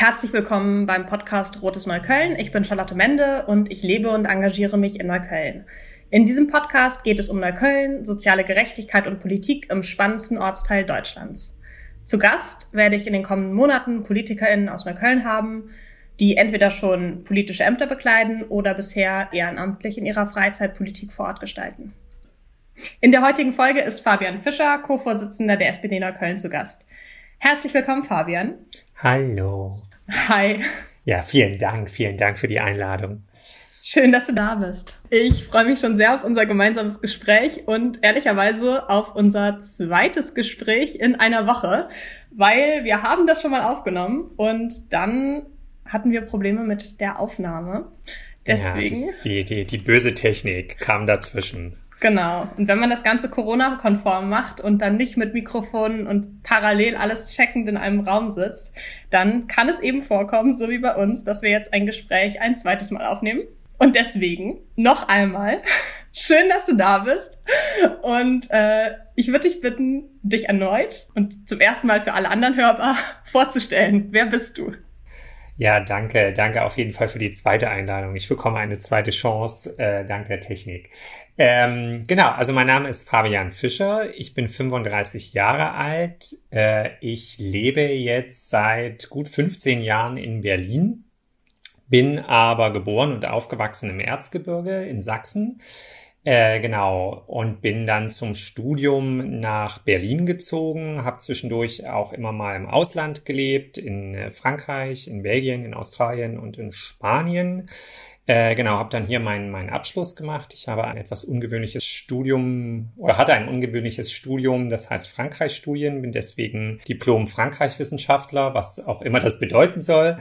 Herzlich willkommen beim Podcast Rotes Neukölln. Ich bin Charlotte Mende und ich lebe und engagiere mich in Neukölln. In diesem Podcast geht es um Neukölln, soziale Gerechtigkeit und Politik im spannendsten Ortsteil Deutschlands. Zu Gast werde ich in den kommenden Monaten PolitikerInnen aus Neukölln haben, die entweder schon politische Ämter bekleiden oder bisher ehrenamtlich in ihrer Freizeit Politik vor Ort gestalten. In der heutigen Folge ist Fabian Fischer, Co-Vorsitzender der SPD Neukölln, zu Gast. Herzlich willkommen, Fabian. Hallo. Hi. Ja, vielen Dank, vielen Dank für die Einladung. Schön, dass du da bist. Ich freue mich schon sehr auf unser gemeinsames Gespräch und ehrlicherweise auf unser zweites Gespräch in einer Woche, weil wir haben das schon mal aufgenommen und dann hatten wir Probleme mit der Aufnahme. Deswegen. Ja, die, die, die böse Technik kam dazwischen. Genau. Und wenn man das Ganze Corona-konform macht und dann nicht mit Mikrofonen und parallel alles checkend in einem Raum sitzt, dann kann es eben vorkommen, so wie bei uns, dass wir jetzt ein Gespräch ein zweites Mal aufnehmen. Und deswegen noch einmal, schön, dass du da bist. Und äh, ich würde dich bitten, dich erneut und zum ersten Mal für alle anderen Hörer vorzustellen. Wer bist du? Ja, danke, danke auf jeden Fall für die zweite Einladung. Ich bekomme eine zweite Chance äh, dank der Technik. Ähm, genau, also mein Name ist Fabian Fischer. Ich bin 35 Jahre alt. Äh, ich lebe jetzt seit gut 15 Jahren in Berlin, bin aber geboren und aufgewachsen im Erzgebirge in Sachsen. Äh, genau, und bin dann zum Studium nach Berlin gezogen, habe zwischendurch auch immer mal im Ausland gelebt, in äh, Frankreich, in Belgien, in Australien und in Spanien. Äh, genau, habe dann hier meinen, meinen Abschluss gemacht. Ich habe ein etwas ungewöhnliches Studium oder hatte ein ungewöhnliches Studium, das heißt Frankreich-Studien, bin deswegen Diplom-Frankreich-Wissenschaftler, was auch immer das bedeuten soll.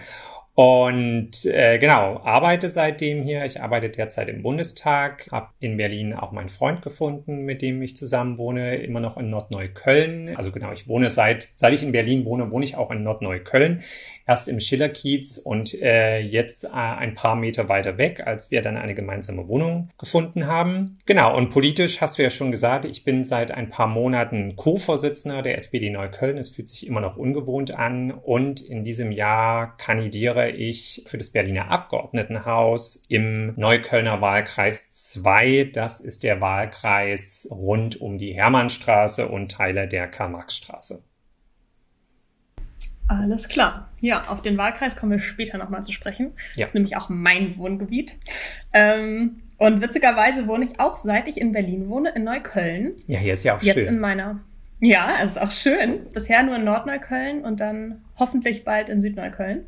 Und äh, genau, arbeite seitdem hier. Ich arbeite derzeit im Bundestag, habe in Berlin auch meinen Freund gefunden, mit dem ich zusammen wohne, immer noch in Nordneukölln. Also genau, ich wohne seit, seit ich in Berlin wohne, wohne ich auch in Nordneukölln. Erst im Schillerkiez und äh, jetzt äh, ein paar Meter weiter weg, als wir dann eine gemeinsame Wohnung gefunden haben. Genau, und politisch hast du ja schon gesagt, ich bin seit ein paar Monaten Co-Vorsitzender der SPD Neukölln. Es fühlt sich immer noch ungewohnt an und in diesem Jahr kandidiere ich für das Berliner Abgeordnetenhaus im Neuköllner Wahlkreis 2. Das ist der Wahlkreis rund um die Hermannstraße und Teile der Karl-Marx-Straße. Alles klar. Ja, auf den Wahlkreis kommen wir später nochmal zu sprechen. Ja. Das ist nämlich auch mein Wohngebiet. Ähm, und witzigerweise wohne ich auch, seit ich in Berlin wohne, in Neukölln. Ja, hier ist ja auch Jetzt schön. Jetzt in meiner. Ja, es ist auch schön. Bisher nur in Nordneukölln und dann hoffentlich bald in Südneukölln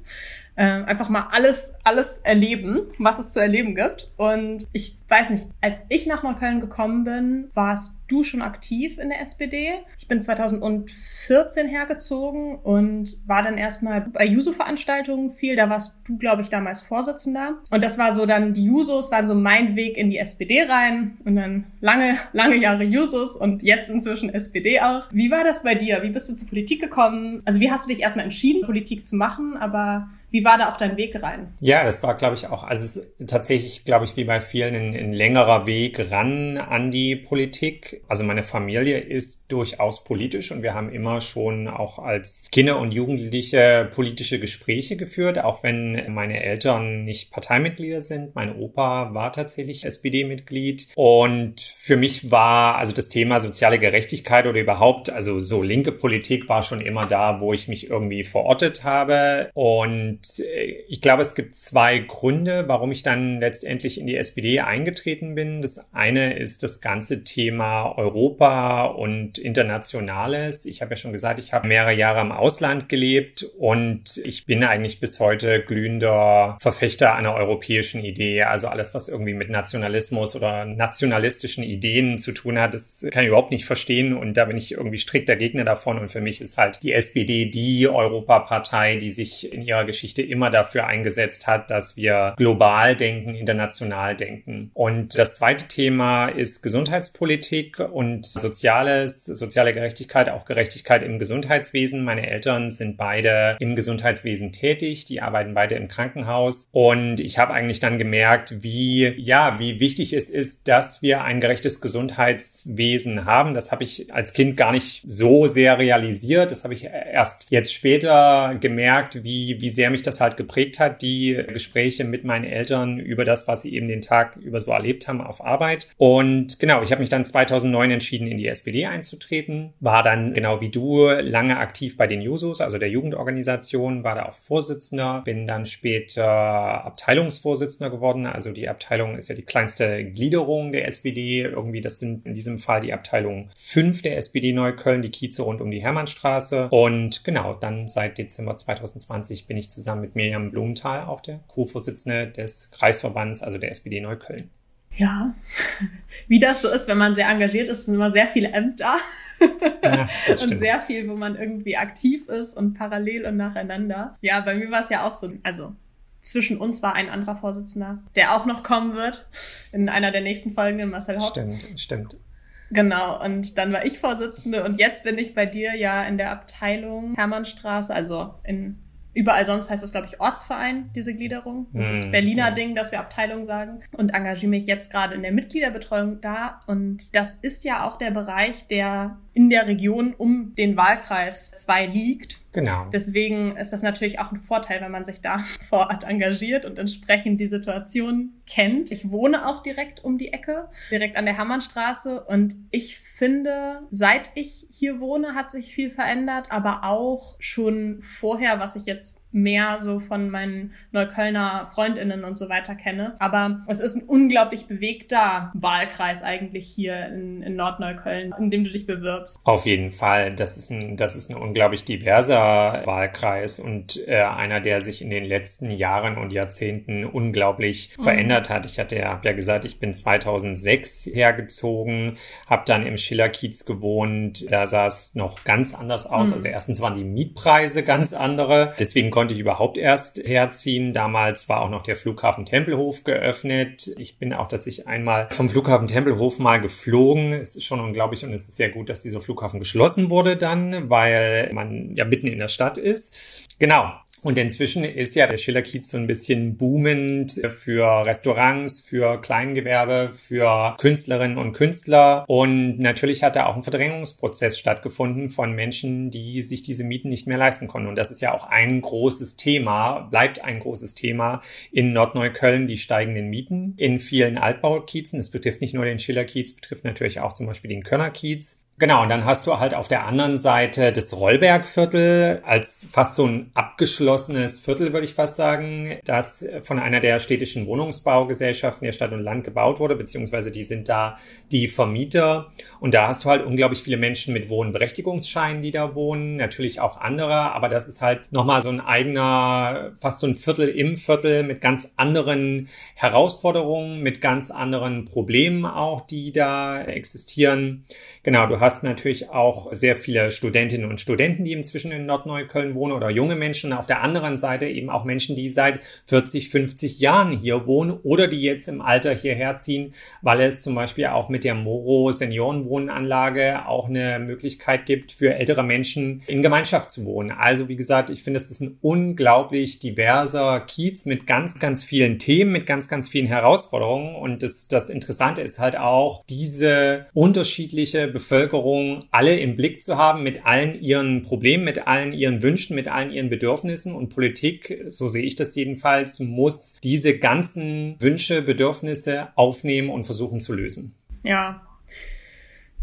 äh, einfach mal alles, alles erleben, was es zu erleben gibt. Und ich weiß nicht, als ich nach Neukölln gekommen bin, warst du schon aktiv in der SPD. Ich bin 2014 hergezogen und war dann erstmal bei Juso-Veranstaltungen viel. Da warst du, glaube ich, damals Vorsitzender. Und das war so dann, die Jusos waren so mein Weg in die SPD rein und dann lange, lange Jahre Jusos und jetzt inzwischen SPD auch. Wie war das bei dir? Wie bist du zur Politik gekommen? Also wie hast du dich erstmal entschieden, Politik zu machen? Aber wie war da auch dein Weg rein? Ja, das war, glaube ich, auch, also es ist tatsächlich, glaube ich, wie bei vielen ein, ein, längerer Weg ran an die Politik. Also meine Familie ist durchaus politisch und wir haben immer schon auch als Kinder und Jugendliche politische Gespräche geführt, auch wenn meine Eltern nicht Parteimitglieder sind. Mein Opa war tatsächlich SPD-Mitglied und für mich war also das Thema soziale Gerechtigkeit oder überhaupt, also so linke Politik war schon immer da, wo ich mich irgendwie verortet habe und äh, ich glaube, es gibt zwei Gründe, warum ich dann letztendlich in die SPD eingetreten bin. Das eine ist das ganze Thema Europa und Internationales. Ich habe ja schon gesagt, ich habe mehrere Jahre im Ausland gelebt und ich bin eigentlich bis heute glühender Verfechter einer europäischen Idee. Also alles, was irgendwie mit Nationalismus oder nationalistischen Ideen zu tun hat, das kann ich überhaupt nicht verstehen und da bin ich irgendwie strikter Gegner davon und für mich ist halt die SPD die Europapartei, die sich in ihrer Geschichte immer dafür eingesetzt hat, dass wir global denken, international denken. Und das zweite Thema ist Gesundheitspolitik und Soziales, soziale Gerechtigkeit, auch Gerechtigkeit im Gesundheitswesen. Meine Eltern sind beide im Gesundheitswesen tätig, die arbeiten beide im Krankenhaus und ich habe eigentlich dann gemerkt, wie ja, wie wichtig es ist, dass wir ein gerechtes schlechtes Gesundheitswesen haben. Das habe ich als Kind gar nicht so sehr realisiert. Das habe ich erst jetzt später gemerkt, wie, wie sehr mich das halt geprägt hat, die Gespräche mit meinen Eltern über das, was sie eben den Tag über so erlebt haben auf Arbeit. Und genau, ich habe mich dann 2009 entschieden, in die SPD einzutreten, war dann genau wie du lange aktiv bei den Jusos, also der Jugendorganisation, war da auch Vorsitzender, bin dann später Abteilungsvorsitzender geworden. Also die Abteilung ist ja die kleinste Gliederung der SPD. Irgendwie, das sind in diesem Fall die Abteilung 5 der SPD Neukölln, die Kieze rund um die Hermannstraße. Und genau, dann seit Dezember 2020 bin ich zusammen mit Miriam Blumenthal auch der Co-Vorsitzende des Kreisverbands, also der SPD Neukölln. Ja, wie das so ist, wenn man sehr engagiert ist, sind immer sehr viele Ämter ja, und sehr viel, wo man irgendwie aktiv ist und parallel und nacheinander. Ja, bei mir war es ja auch so, also zwischen uns war ein anderer Vorsitzender, der auch noch kommen wird in einer der nächsten Folgen, in Marcel Hopp. Stimmt, stimmt. Genau, und dann war ich Vorsitzende und jetzt bin ich bei dir ja in der Abteilung Hermannstraße, also in Überall sonst heißt es, glaube ich, Ortsverein, diese Gliederung. Das ist mhm, Berliner ja. Ding, dass wir Abteilung sagen. Und engagiere mich jetzt gerade in der Mitgliederbetreuung da. Und das ist ja auch der Bereich, der in der Region um den Wahlkreis 2 liegt. Genau. Deswegen ist das natürlich auch ein Vorteil, wenn man sich da vor Ort engagiert und entsprechend die Situation kennt. Ich wohne auch direkt um die Ecke, direkt an der Hermannstraße und ich finde, seit ich hier wohne, hat sich viel verändert, aber auch schon vorher, was ich jetzt mehr so von meinen Neuköllner Freundinnen und so weiter kenne. Aber es ist ein unglaublich bewegter Wahlkreis eigentlich hier in, in Nordneukölln, in dem du dich bewirbst. Auf jeden Fall. Das ist ein, das ist ein unglaublich diverser Wahlkreis und äh, einer, der sich in den letzten Jahren und Jahrzehnten unglaublich mhm. verändert hat. Ich hatte ja, ja gesagt, ich bin 2006 hergezogen, habe dann im Schillerkiez gewohnt. Da sah es noch ganz anders aus. Mhm. Also erstens waren die Mietpreise ganz andere. Deswegen konnte ich überhaupt erst herziehen. Damals war auch noch der Flughafen Tempelhof geöffnet. Ich bin auch tatsächlich einmal vom Flughafen Tempelhof mal geflogen. Es ist schon unglaublich und es ist sehr gut, dass dieser Flughafen geschlossen wurde dann, weil man ja mitten in der Stadt ist. Genau. Und inzwischen ist ja der Schillerkiez so ein bisschen boomend für Restaurants, für Kleingewerbe, für Künstlerinnen und Künstler. Und natürlich hat da auch ein Verdrängungsprozess stattgefunden von Menschen, die sich diese Mieten nicht mehr leisten konnten. Und das ist ja auch ein großes Thema, bleibt ein großes Thema in Nordneukölln, die steigenden Mieten in vielen Altbaukiezen. Es betrifft nicht nur den Schillerkiez, betrifft natürlich auch zum Beispiel den Könnerkiez. Genau, und dann hast du halt auf der anderen Seite das Rollbergviertel als fast so ein abgeschlossenes Viertel, würde ich fast sagen, das von einer der städtischen Wohnungsbaugesellschaften der Stadt und Land gebaut wurde, beziehungsweise die sind da die Vermieter. Und da hast du halt unglaublich viele Menschen mit Wohnberechtigungsscheinen, die da wohnen, natürlich auch andere, aber das ist halt nochmal so ein eigener, fast so ein Viertel im Viertel mit ganz anderen Herausforderungen, mit ganz anderen Problemen auch, die da existieren. Genau, du hast natürlich auch sehr viele Studentinnen und Studenten, die inzwischen in Nordneukölln wohnen oder junge Menschen. Auf der anderen Seite eben auch Menschen, die seit 40, 50 Jahren hier wohnen oder die jetzt im Alter hierher ziehen, weil es zum Beispiel auch mit der Moro Seniorenwohnanlage auch eine Möglichkeit gibt, für ältere Menschen in Gemeinschaft zu wohnen. Also wie gesagt, ich finde, es ist ein unglaublich diverser Kiez mit ganz, ganz vielen Themen, mit ganz, ganz vielen Herausforderungen. Und das, das Interessante ist halt auch diese unterschiedliche Bevölkerung alle im Blick zu haben mit allen ihren Problemen, mit allen ihren Wünschen, mit allen ihren Bedürfnissen. Und Politik, so sehe ich das jedenfalls, muss diese ganzen Wünsche, Bedürfnisse aufnehmen und versuchen zu lösen. Ja,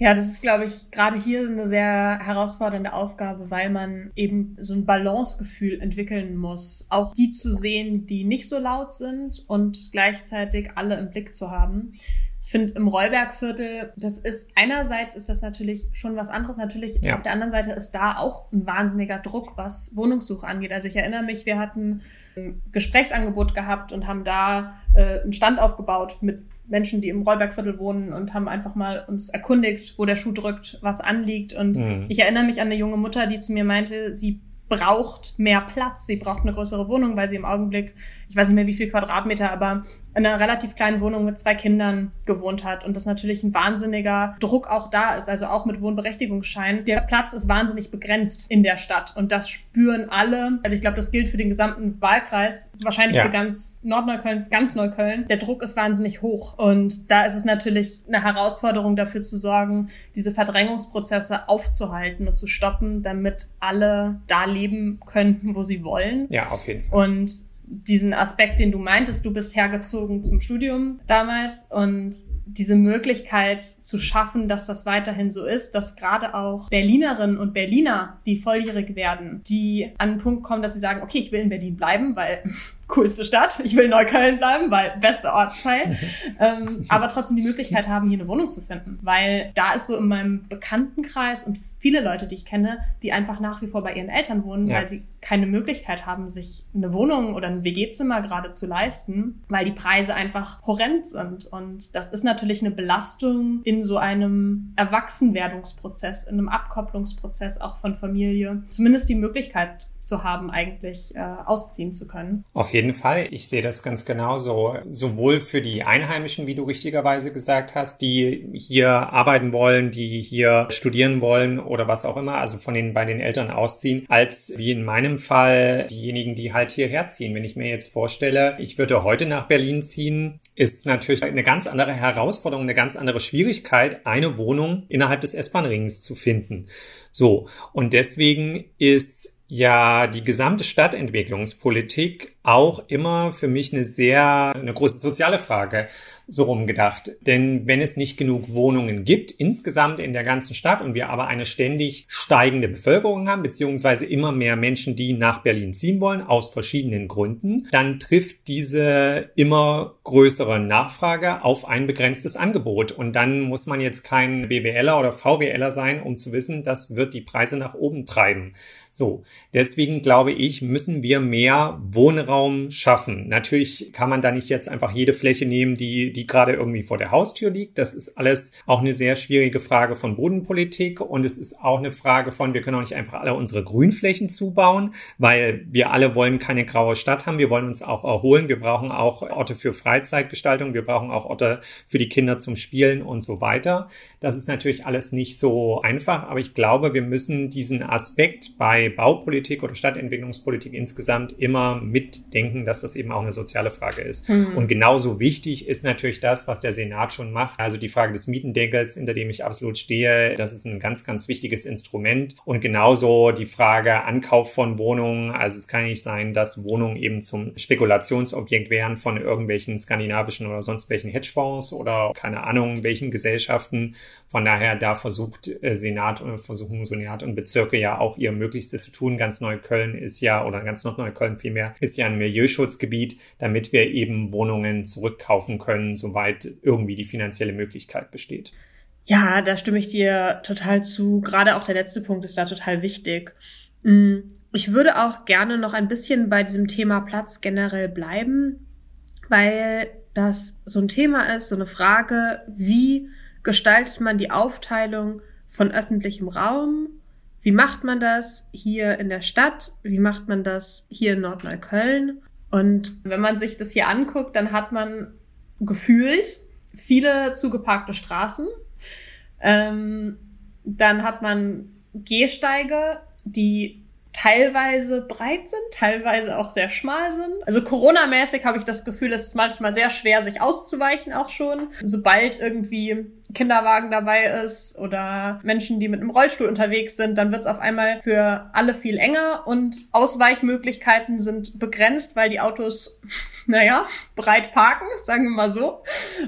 ja, das ist, glaube ich, gerade hier eine sehr herausfordernde Aufgabe, weil man eben so ein Balancegefühl entwickeln muss. Auch die zu sehen, die nicht so laut sind und gleichzeitig alle im Blick zu haben finde im Rollbergviertel, das ist einerseits ist das natürlich schon was anderes. Natürlich ja. auf der anderen Seite ist da auch ein wahnsinniger Druck, was Wohnungssuche angeht. Also ich erinnere mich, wir hatten ein Gesprächsangebot gehabt und haben da äh, einen Stand aufgebaut mit Menschen, die im Rollbergviertel wohnen und haben einfach mal uns erkundigt, wo der Schuh drückt, was anliegt. Und mhm. ich erinnere mich an eine junge Mutter, die zu mir meinte, sie braucht mehr Platz, sie braucht eine größere Wohnung, weil sie im Augenblick, ich weiß nicht mehr wie viel Quadratmeter, aber in einer relativ kleinen Wohnung mit zwei Kindern gewohnt hat und das natürlich ein wahnsinniger Druck auch da ist, also auch mit Wohnberechtigungsschein. Der Platz ist wahnsinnig begrenzt in der Stadt und das spüren alle. Also ich glaube, das gilt für den gesamten Wahlkreis, wahrscheinlich ja. für ganz Nordneukölln, ganz Neukölln. Der Druck ist wahnsinnig hoch und da ist es natürlich eine Herausforderung dafür zu sorgen, diese Verdrängungsprozesse aufzuhalten und zu stoppen, damit alle da leben könnten, wo sie wollen. Ja, auf jeden Fall. Und diesen Aspekt, den du meintest, du bist hergezogen zum Studium damals und diese Möglichkeit zu schaffen, dass das weiterhin so ist, dass gerade auch Berlinerinnen und Berliner, die volljährig werden, die an den Punkt kommen, dass sie sagen, okay, ich will in Berlin bleiben, weil coolste Stadt, ich will in Neukölln bleiben, weil bester Ortsteil, ähm, aber trotzdem die Möglichkeit haben, hier eine Wohnung zu finden, weil da ist so in meinem Bekanntenkreis und viele Leute, die ich kenne, die einfach nach wie vor bei ihren Eltern wohnen, ja. weil sie keine Möglichkeit haben, sich eine Wohnung oder ein WG-Zimmer gerade zu leisten, weil die Preise einfach horrend sind. Und das ist natürlich eine Belastung in so einem Erwachsenwerdungsprozess, in einem Abkopplungsprozess auch von Familie. Zumindest die Möglichkeit zu haben, eigentlich äh, ausziehen zu können. Auf jeden Fall. Ich sehe das ganz genauso. Sowohl für die Einheimischen, wie du richtigerweise gesagt hast, die hier arbeiten wollen, die hier studieren wollen oder was auch immer, also von den bei den Eltern ausziehen, als wie in meinem Fall diejenigen, die halt hierher ziehen. Wenn ich mir jetzt vorstelle, ich würde heute nach Berlin ziehen, ist natürlich eine ganz andere Herausforderung, eine ganz andere Schwierigkeit, eine Wohnung innerhalb des S-Bahn-Rings zu finden. So. Und deswegen ist ja die gesamte Stadtentwicklungspolitik auch immer für mich eine sehr, eine große soziale Frage so rumgedacht. Denn wenn es nicht genug Wohnungen gibt, insgesamt in der ganzen Stadt und wir aber eine ständig steigende Bevölkerung haben, beziehungsweise immer mehr Menschen, die nach Berlin ziehen wollen, aus verschiedenen Gründen, dann trifft diese immer größere Nachfrage auf ein begrenztes Angebot. Und dann muss man jetzt kein BWLer oder VWLer sein, um zu wissen, das wird die Preise nach oben treiben. So, deswegen glaube ich, müssen wir mehr Wohnraum schaffen. Natürlich kann man da nicht jetzt einfach jede Fläche nehmen, die, die gerade irgendwie vor der Haustür liegt. Das ist alles auch eine sehr schwierige Frage von Bodenpolitik und es ist auch eine Frage von, wir können auch nicht einfach alle unsere Grünflächen zubauen, weil wir alle wollen keine graue Stadt haben. Wir wollen uns auch erholen. Wir brauchen auch Orte für Freizeitgestaltung. Wir brauchen auch Orte für die Kinder zum Spielen und so weiter. Das ist natürlich alles nicht so einfach, aber ich glaube, wir müssen diesen Aspekt bei Baupolitik oder Stadtentwicklungspolitik insgesamt immer mitdenken, dass das eben auch eine soziale Frage ist. Mhm. Und genauso wichtig ist natürlich das, was der Senat schon macht. Also die Frage des Mietendeckels, hinter dem ich absolut stehe, das ist ein ganz, ganz wichtiges Instrument. Und genauso die Frage Ankauf von Wohnungen. Also es kann nicht sein, dass Wohnungen eben zum Spekulationsobjekt werden von irgendwelchen skandinavischen oder sonst welchen Hedgefonds oder keine Ahnung, welchen Gesellschaften. Von daher, da versucht äh, Senat und versuchen Senat und Bezirke ja auch ihr Möglichstes zu tun. Ganz Neukölln ist ja, oder ganz Nordneukölln vielmehr, ist ja ein Milieuschutzgebiet, damit wir eben Wohnungen zurückkaufen können, soweit irgendwie die finanzielle Möglichkeit besteht. Ja, da stimme ich dir total zu. Gerade auch der letzte Punkt ist da total wichtig. Mm, ich würde auch gerne noch ein bisschen bei diesem Thema Platz generell bleiben, weil das so ein Thema ist, so eine Frage, wie gestaltet man die Aufteilung von öffentlichem Raum? Wie macht man das hier in der Stadt? Wie macht man das hier in Nordneukölln? Und wenn man sich das hier anguckt, dann hat man gefühlt viele zugeparkte Straßen. Ähm, dann hat man Gehsteige, die teilweise breit sind, teilweise auch sehr schmal sind. Also Corona-mäßig habe ich das Gefühl, es ist manchmal sehr schwer, sich auszuweichen auch schon. Sobald irgendwie Kinderwagen dabei ist oder Menschen, die mit einem Rollstuhl unterwegs sind, dann wird es auf einmal für alle viel enger und Ausweichmöglichkeiten sind begrenzt, weil die Autos, naja, breit parken, sagen wir mal so.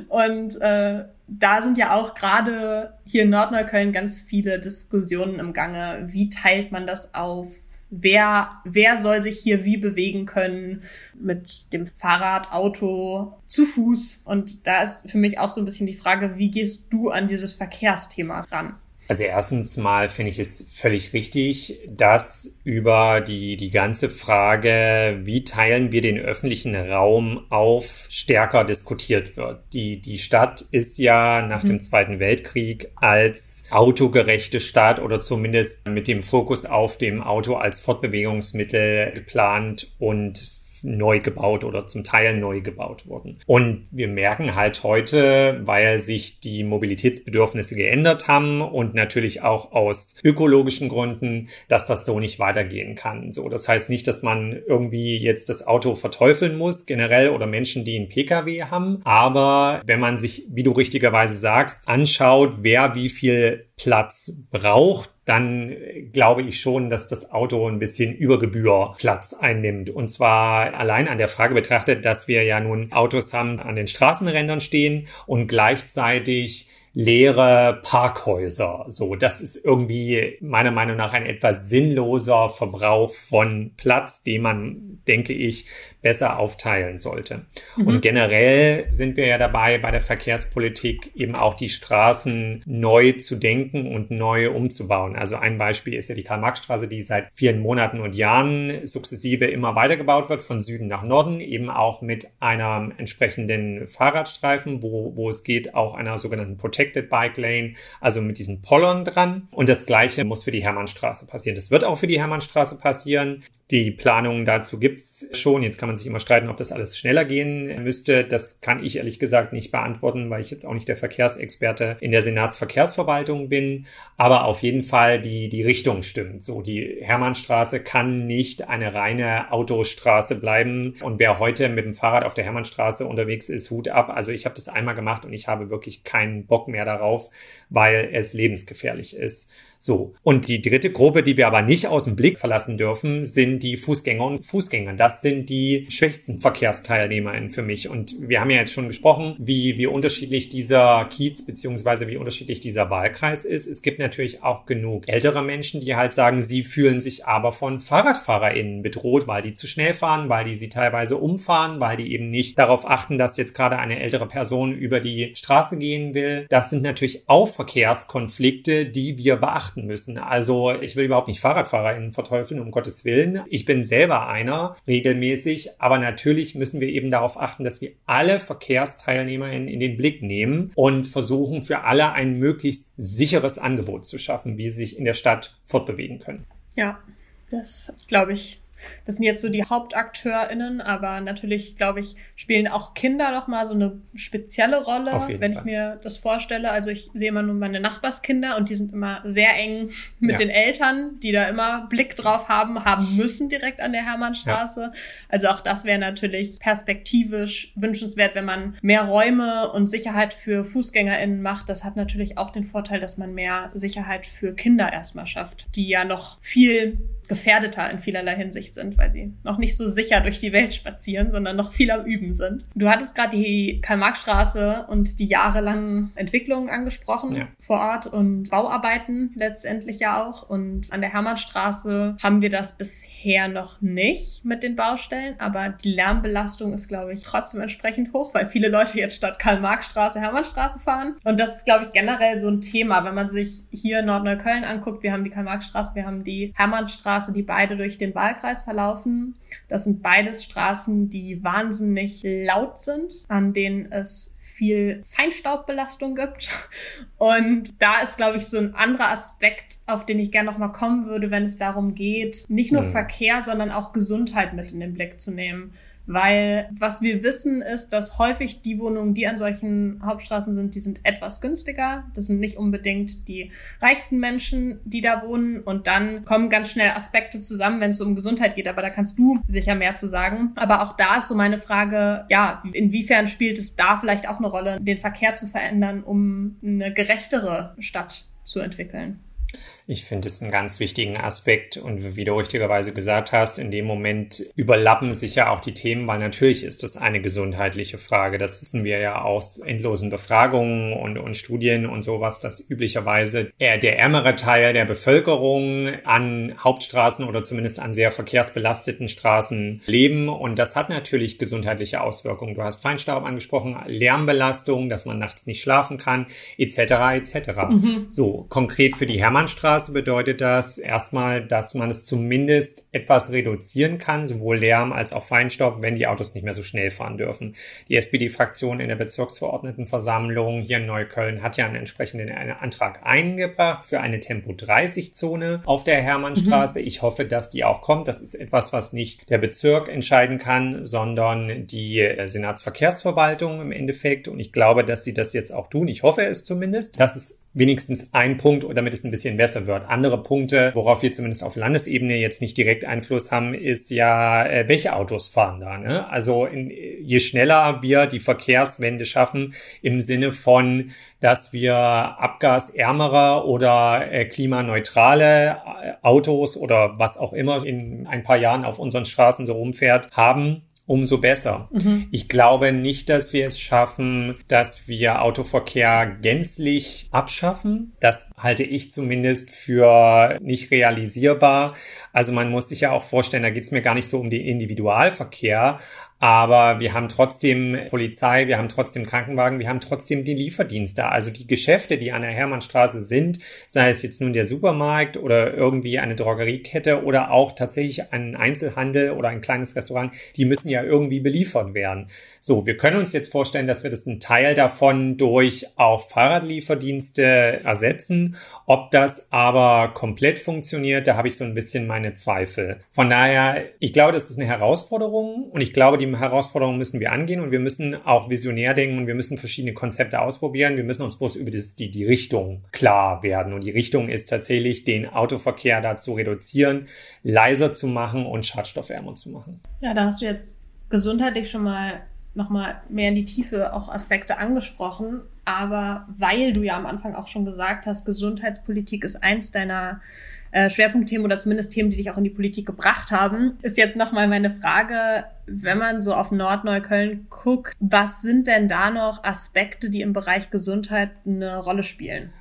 Und äh, da sind ja auch gerade hier in Nordneukölln ganz viele Diskussionen im Gange. Wie teilt man das auf? Wer, wer soll sich hier wie bewegen können mit dem Fahrrad, Auto, zu Fuß. Und da ist für mich auch so ein bisschen die Frage, wie gehst du an dieses Verkehrsthema ran? Also erstens mal finde ich es völlig richtig, dass über die, die ganze Frage, wie teilen wir den öffentlichen Raum auf, stärker diskutiert wird. Die, die Stadt ist ja nach mhm. dem Zweiten Weltkrieg als autogerechte Stadt oder zumindest mit dem Fokus auf dem Auto als Fortbewegungsmittel geplant und neu gebaut oder zum Teil neu gebaut wurden. Und wir merken halt heute, weil sich die Mobilitätsbedürfnisse geändert haben und natürlich auch aus ökologischen Gründen, dass das so nicht weitergehen kann. So, das heißt nicht, dass man irgendwie jetzt das Auto verteufeln muss, generell oder Menschen, die einen Pkw haben. Aber wenn man sich, wie du richtigerweise sagst, anschaut, wer wie viel Platz braucht, dann glaube ich schon, dass das Auto ein bisschen über Gebühr Platz einnimmt. Und zwar allein an der Frage betrachtet, dass wir ja nun Autos haben an den Straßenrändern stehen und gleichzeitig leere Parkhäuser. So, das ist irgendwie meiner Meinung nach ein etwas sinnloser Verbrauch von Platz, den man, denke ich, besser aufteilen sollte. Mhm. Und generell sind wir ja dabei, bei der Verkehrspolitik eben auch die Straßen neu zu denken und neu umzubauen. Also ein Beispiel ist ja die Karl-Marx-Straße, die seit vielen Monaten und Jahren sukzessive immer weitergebaut wird, von Süden nach Norden, eben auch mit einer entsprechenden Fahrradstreifen, wo, wo es geht, auch einer sogenannten Protected Bike Lane, also mit diesen Pollern dran. Und das Gleiche muss für die Hermannstraße passieren. Das wird auch für die Hermannstraße passieren. Die Planungen dazu gibt's schon. Jetzt kann man sich immer streiten, ob das alles schneller gehen müsste. Das kann ich ehrlich gesagt nicht beantworten, weil ich jetzt auch nicht der Verkehrsexperte in der Senatsverkehrsverwaltung bin. Aber auf jeden Fall die, die Richtung stimmt. So, die Hermannstraße kann nicht eine reine Autostraße bleiben. Und wer heute mit dem Fahrrad auf der Hermannstraße unterwegs ist, Hut ab. Also ich habe das einmal gemacht und ich habe wirklich keinen Bock mehr darauf, weil es lebensgefährlich ist. So. Und die dritte Gruppe, die wir aber nicht aus dem Blick verlassen dürfen, sind die Fußgänger und Fußgänger. Das sind die schwächsten VerkehrsteilnehmerInnen für mich. Und wir haben ja jetzt schon gesprochen, wie, wie unterschiedlich dieser Kiez beziehungsweise wie unterschiedlich dieser Wahlkreis ist. Es gibt natürlich auch genug ältere Menschen, die halt sagen, sie fühlen sich aber von FahrradfahrerInnen bedroht, weil die zu schnell fahren, weil die sie teilweise umfahren, weil die eben nicht darauf achten, dass jetzt gerade eine ältere Person über die Straße gehen will. Das sind natürlich auch Verkehrskonflikte, die wir beachten beachten müssen. Also ich will überhaupt nicht FahrradfahrerInnen verteufeln, um Gottes Willen. Ich bin selber einer, regelmäßig. Aber natürlich müssen wir eben darauf achten, dass wir alle VerkehrsteilnehmerInnen in den Blick nehmen und versuchen, für alle ein möglichst sicheres Angebot zu schaffen, wie sie sich in der Stadt fortbewegen können. Ja, das glaube ich das sind jetzt so die HauptakteurInnen, aber natürlich, glaube ich, spielen auch Kinder noch mal so eine spezielle Rolle, wenn Fall. ich mir das vorstelle. Also ich sehe immer nur meine Nachbarskinder und die sind immer sehr eng mit ja. den Eltern, die da immer Blick drauf haben, haben müssen direkt an der Hermannstraße. Ja. Also auch das wäre natürlich perspektivisch wünschenswert, wenn man mehr Räume und Sicherheit für FußgängerInnen macht. Das hat natürlich auch den Vorteil, dass man mehr Sicherheit für Kinder erstmal schafft, die ja noch viel gefährdeter in vielerlei Hinsicht sind, weil sie noch nicht so sicher durch die Welt spazieren, sondern noch viel am Üben sind. Du hattest gerade die Karl-Marx-Straße und die jahrelangen Entwicklungen angesprochen ja. vor Ort und Bauarbeiten letztendlich ja auch. Und an der Hermannstraße haben wir das bisher noch nicht mit den Baustellen, aber die Lärmbelastung ist, glaube ich, trotzdem entsprechend hoch, weil viele Leute jetzt statt Karl-Marx-Straße Hermannstraße fahren. Und das ist, glaube ich, generell so ein Thema, wenn man sich hier Nordneukölln anguckt. Wir haben die Karl-Marx-Straße, wir haben die Hermannstraße Straße, die beide durch den Wahlkreis verlaufen. Das sind beides Straßen, die wahnsinnig laut sind, an denen es viel Feinstaubbelastung gibt. Und da ist, glaube ich, so ein anderer Aspekt, auf den ich gerne nochmal kommen würde, wenn es darum geht, nicht nur ja. Verkehr, sondern auch Gesundheit mit in den Blick zu nehmen. Weil was wir wissen ist, dass häufig die Wohnungen, die an solchen Hauptstraßen sind, die sind etwas günstiger. Das sind nicht unbedingt die reichsten Menschen, die da wohnen. Und dann kommen ganz schnell Aspekte zusammen, wenn es um Gesundheit geht. Aber da kannst du sicher mehr zu sagen. Aber auch da ist so meine Frage, ja, inwiefern spielt es da vielleicht auch eine Rolle, den Verkehr zu verändern, um eine gerechtere Stadt zu entwickeln? Ich finde es einen ganz wichtigen Aspekt und wie du richtigerweise gesagt hast, in dem Moment überlappen sich ja auch die Themen, weil natürlich ist das eine gesundheitliche Frage. Das wissen wir ja aus endlosen Befragungen und, und Studien und sowas, dass üblicherweise eher der ärmere Teil der Bevölkerung an Hauptstraßen oder zumindest an sehr verkehrsbelasteten Straßen leben und das hat natürlich gesundheitliche Auswirkungen. Du hast Feinstaub angesprochen, Lärmbelastung, dass man nachts nicht schlafen kann, etc. etc. Mhm. So konkret für die Hermannstraße Hermannstraße bedeutet das erstmal, dass man es zumindest etwas reduzieren kann, sowohl Lärm als auch Feinstaub, wenn die Autos nicht mehr so schnell fahren dürfen. Die SPD-Fraktion in der Bezirksverordnetenversammlung hier in Neukölln hat ja einen entsprechenden Antrag eingebracht für eine Tempo 30 Zone auf der Hermannstraße. Mhm. Ich hoffe, dass die auch kommt. Das ist etwas, was nicht der Bezirk entscheiden kann, sondern die Senatsverkehrsverwaltung im Endeffekt. Und ich glaube, dass sie das jetzt auch tun. Ich hoffe es zumindest. Das ist wenigstens ein Punkt, damit es ein bisschen besser wird. Andere Punkte, worauf wir zumindest auf Landesebene jetzt nicht direkt Einfluss haben, ist ja, äh, welche Autos fahren da. Ne? Also in, je schneller wir die Verkehrswende schaffen, im Sinne von, dass wir abgasärmere oder äh, klimaneutrale äh, Autos oder was auch immer in ein paar Jahren auf unseren Straßen so rumfährt, haben, umso besser. Mhm. Ich glaube nicht, dass wir es schaffen, dass wir Autoverkehr gänzlich abschaffen. Das halte ich zumindest für nicht realisierbar. Also man muss sich ja auch vorstellen, da geht es mir gar nicht so um den Individualverkehr, aber wir haben trotzdem Polizei, wir haben trotzdem Krankenwagen, wir haben trotzdem die Lieferdienste. Also die Geschäfte, die an der Hermannstraße sind, sei es jetzt nun der Supermarkt oder irgendwie eine Drogeriekette oder auch tatsächlich ein Einzelhandel oder ein kleines Restaurant, die müssen ja irgendwie beliefert werden. So, wir können uns jetzt vorstellen, dass wir das einen Teil davon durch auch Fahrradlieferdienste ersetzen. Ob das aber komplett funktioniert, da habe ich so ein bisschen meine Zweifel. Von daher, ich glaube, das ist eine Herausforderung und ich glaube, die Herausforderungen müssen wir angehen und wir müssen auch visionär denken und wir müssen verschiedene Konzepte ausprobieren. Wir müssen uns bloß über das, die, die Richtung klar werden. Und die Richtung ist tatsächlich, den Autoverkehr da zu reduzieren, leiser zu machen und schadstoffärmer zu machen. Ja, da hast du jetzt gesundheitlich schon mal nochmal mehr in die Tiefe auch Aspekte angesprochen. Aber weil du ja am Anfang auch schon gesagt hast, Gesundheitspolitik ist eins deiner äh, Schwerpunktthemen oder zumindest Themen, die dich auch in die Politik gebracht haben, ist jetzt nochmal meine Frage, wenn man so auf Nordneukölln guckt, was sind denn da noch Aspekte, die im Bereich Gesundheit eine Rolle spielen?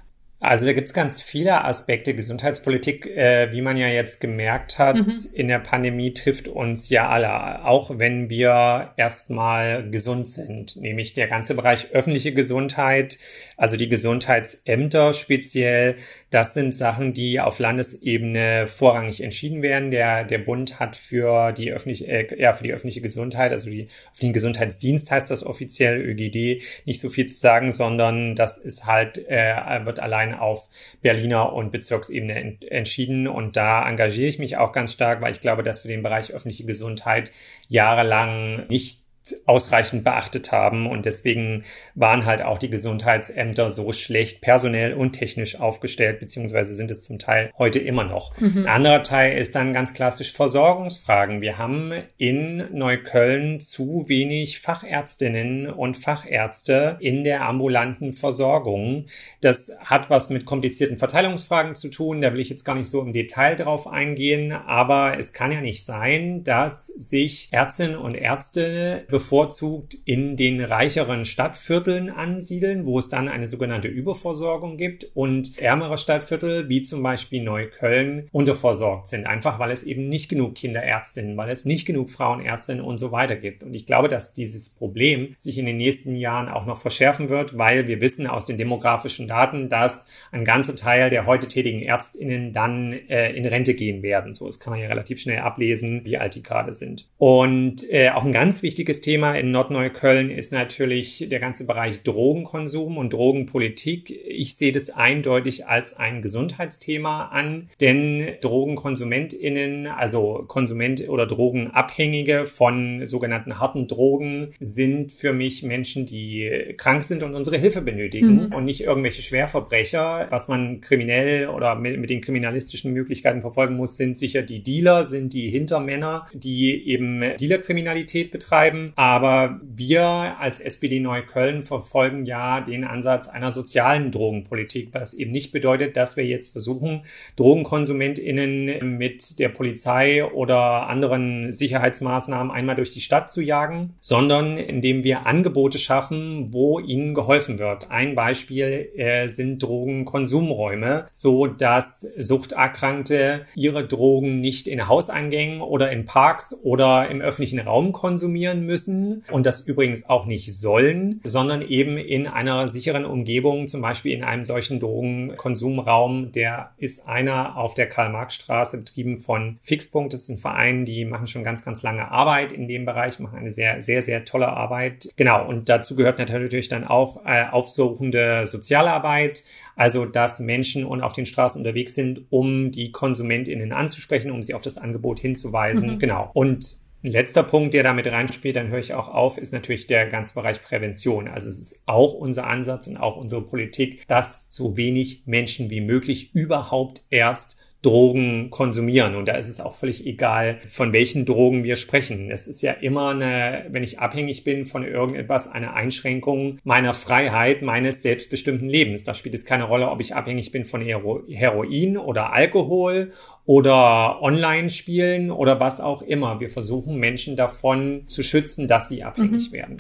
Also da gibt's ganz viele Aspekte. Gesundheitspolitik, äh, wie man ja jetzt gemerkt hat, mhm. in der Pandemie trifft uns ja alle, auch wenn wir erstmal gesund sind. Nämlich der ganze Bereich öffentliche Gesundheit, also die Gesundheitsämter speziell, das sind Sachen, die auf Landesebene vorrangig entschieden werden. Der, der Bund hat für die öffentliche, äh, ja, für die öffentliche Gesundheit, also die öffentlichen Gesundheitsdienst heißt das offiziell, ÖGD, nicht so viel zu sagen, sondern das ist halt, äh, wird allein auf Berliner und Bezirksebene ent entschieden. Und da engagiere ich mich auch ganz stark, weil ich glaube, dass wir den Bereich öffentliche Gesundheit jahrelang nicht ausreichend beachtet haben. Und deswegen waren halt auch die Gesundheitsämter so schlecht personell und technisch aufgestellt, beziehungsweise sind es zum Teil heute immer noch. Mhm. Ein anderer Teil ist dann ganz klassisch Versorgungsfragen. Wir haben in Neukölln zu wenig Fachärztinnen und Fachärzte in der ambulanten Versorgung. Das hat was mit komplizierten Verteilungsfragen zu tun. Da will ich jetzt gar nicht so im Detail drauf eingehen. Aber es kann ja nicht sein, dass sich Ärztinnen und Ärzte bevorzugt in den reicheren Stadtvierteln ansiedeln, wo es dann eine sogenannte Überversorgung gibt und ärmere Stadtviertel, wie zum Beispiel Neukölln, unterversorgt sind. Einfach weil es eben nicht genug Kinderärztinnen, weil es nicht genug Frauenärztinnen und so weiter gibt. Und ich glaube, dass dieses Problem sich in den nächsten Jahren auch noch verschärfen wird, weil wir wissen aus den demografischen Daten, dass ein ganzer Teil der heute tätigen Ärztinnen dann äh, in Rente gehen werden. So, das kann man ja relativ schnell ablesen, wie alt die gerade sind. Und äh, auch ein ganz wichtiges Thema Thema in Nordneukölln ist natürlich der ganze Bereich Drogenkonsum und Drogenpolitik. Ich sehe das eindeutig als ein Gesundheitsthema an, denn DrogenkonsumentInnen, also Konsument oder Drogenabhängige von sogenannten harten Drogen, sind für mich Menschen, die krank sind und unsere Hilfe benötigen mhm. und nicht irgendwelche Schwerverbrecher. Was man kriminell oder mit, mit den kriminalistischen Möglichkeiten verfolgen muss, sind sicher die Dealer, sind die Hintermänner, die eben Dealerkriminalität betreiben. Aber wir als SPD Neukölln verfolgen ja den Ansatz einer sozialen Drogenpolitik, was eben nicht bedeutet, dass wir jetzt versuchen, DrogenkonsumentInnen mit der Polizei oder anderen Sicherheitsmaßnahmen einmal durch die Stadt zu jagen, sondern indem wir Angebote schaffen, wo ihnen geholfen wird. Ein Beispiel äh, sind Drogenkonsumräume, so dass Suchterkrankte ihre Drogen nicht in Hauseingängen oder in Parks oder im öffentlichen Raum konsumieren müssen, müssen und das übrigens auch nicht sollen, sondern eben in einer sicheren Umgebung, zum Beispiel in einem solchen Drogenkonsumraum, der ist einer auf der Karl-Marx-Straße, betrieben von Fixpunkt. Das ist ein Verein, die machen schon ganz, ganz lange Arbeit in dem Bereich, machen eine sehr, sehr, sehr tolle Arbeit. Genau, und dazu gehört natürlich dann auch äh, aufsuchende Sozialarbeit, also dass Menschen und auf den Straßen unterwegs sind, um die KonsumentInnen anzusprechen, um sie auf das Angebot hinzuweisen. Mhm. Genau. Und ein letzter Punkt, der damit reinspielt, dann höre ich auch auf, ist natürlich der ganze Bereich Prävention. Also es ist auch unser Ansatz und auch unsere Politik, dass so wenig Menschen wie möglich überhaupt erst Drogen konsumieren. Und da ist es auch völlig egal, von welchen Drogen wir sprechen. Es ist ja immer eine, wenn ich abhängig bin von irgendetwas, eine Einschränkung meiner Freiheit, meines selbstbestimmten Lebens. Da spielt es keine Rolle, ob ich abhängig bin von Hero Heroin oder Alkohol oder Online-Spielen oder was auch immer. Wir versuchen Menschen davon zu schützen, dass sie abhängig mhm. werden.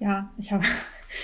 Ja, ich habe